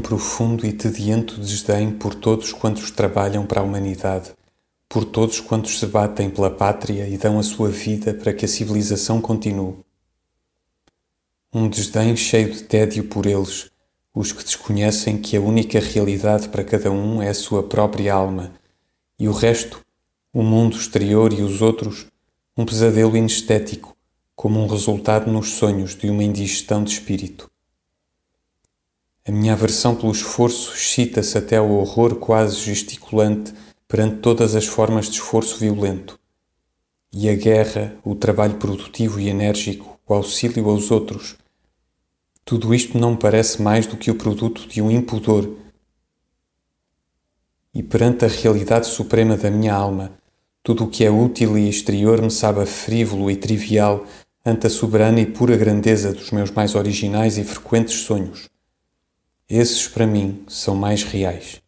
profundo e tediento desdém por todos quantos trabalham para a humanidade, por todos quantos se batem pela pátria e dão a sua vida para que a civilização continue. Um desdém cheio de tédio por eles, os que desconhecem que a única realidade para cada um é a sua própria alma, e o resto, o mundo exterior e os outros, um pesadelo inestético, como um resultado nos sonhos de uma indigestão de espírito. A minha aversão pelo esforço excita-se até ao horror quase gesticulante perante todas as formas de esforço violento. E a guerra, o trabalho produtivo e enérgico, o auxílio aos outros, tudo isto não me parece mais do que o produto de um impudor. E perante a realidade suprema da minha alma, tudo o que é útil e exterior me sabe frívolo e trivial ante a soberana e pura grandeza dos meus mais originais e frequentes sonhos. Esses, para mim, são mais reais.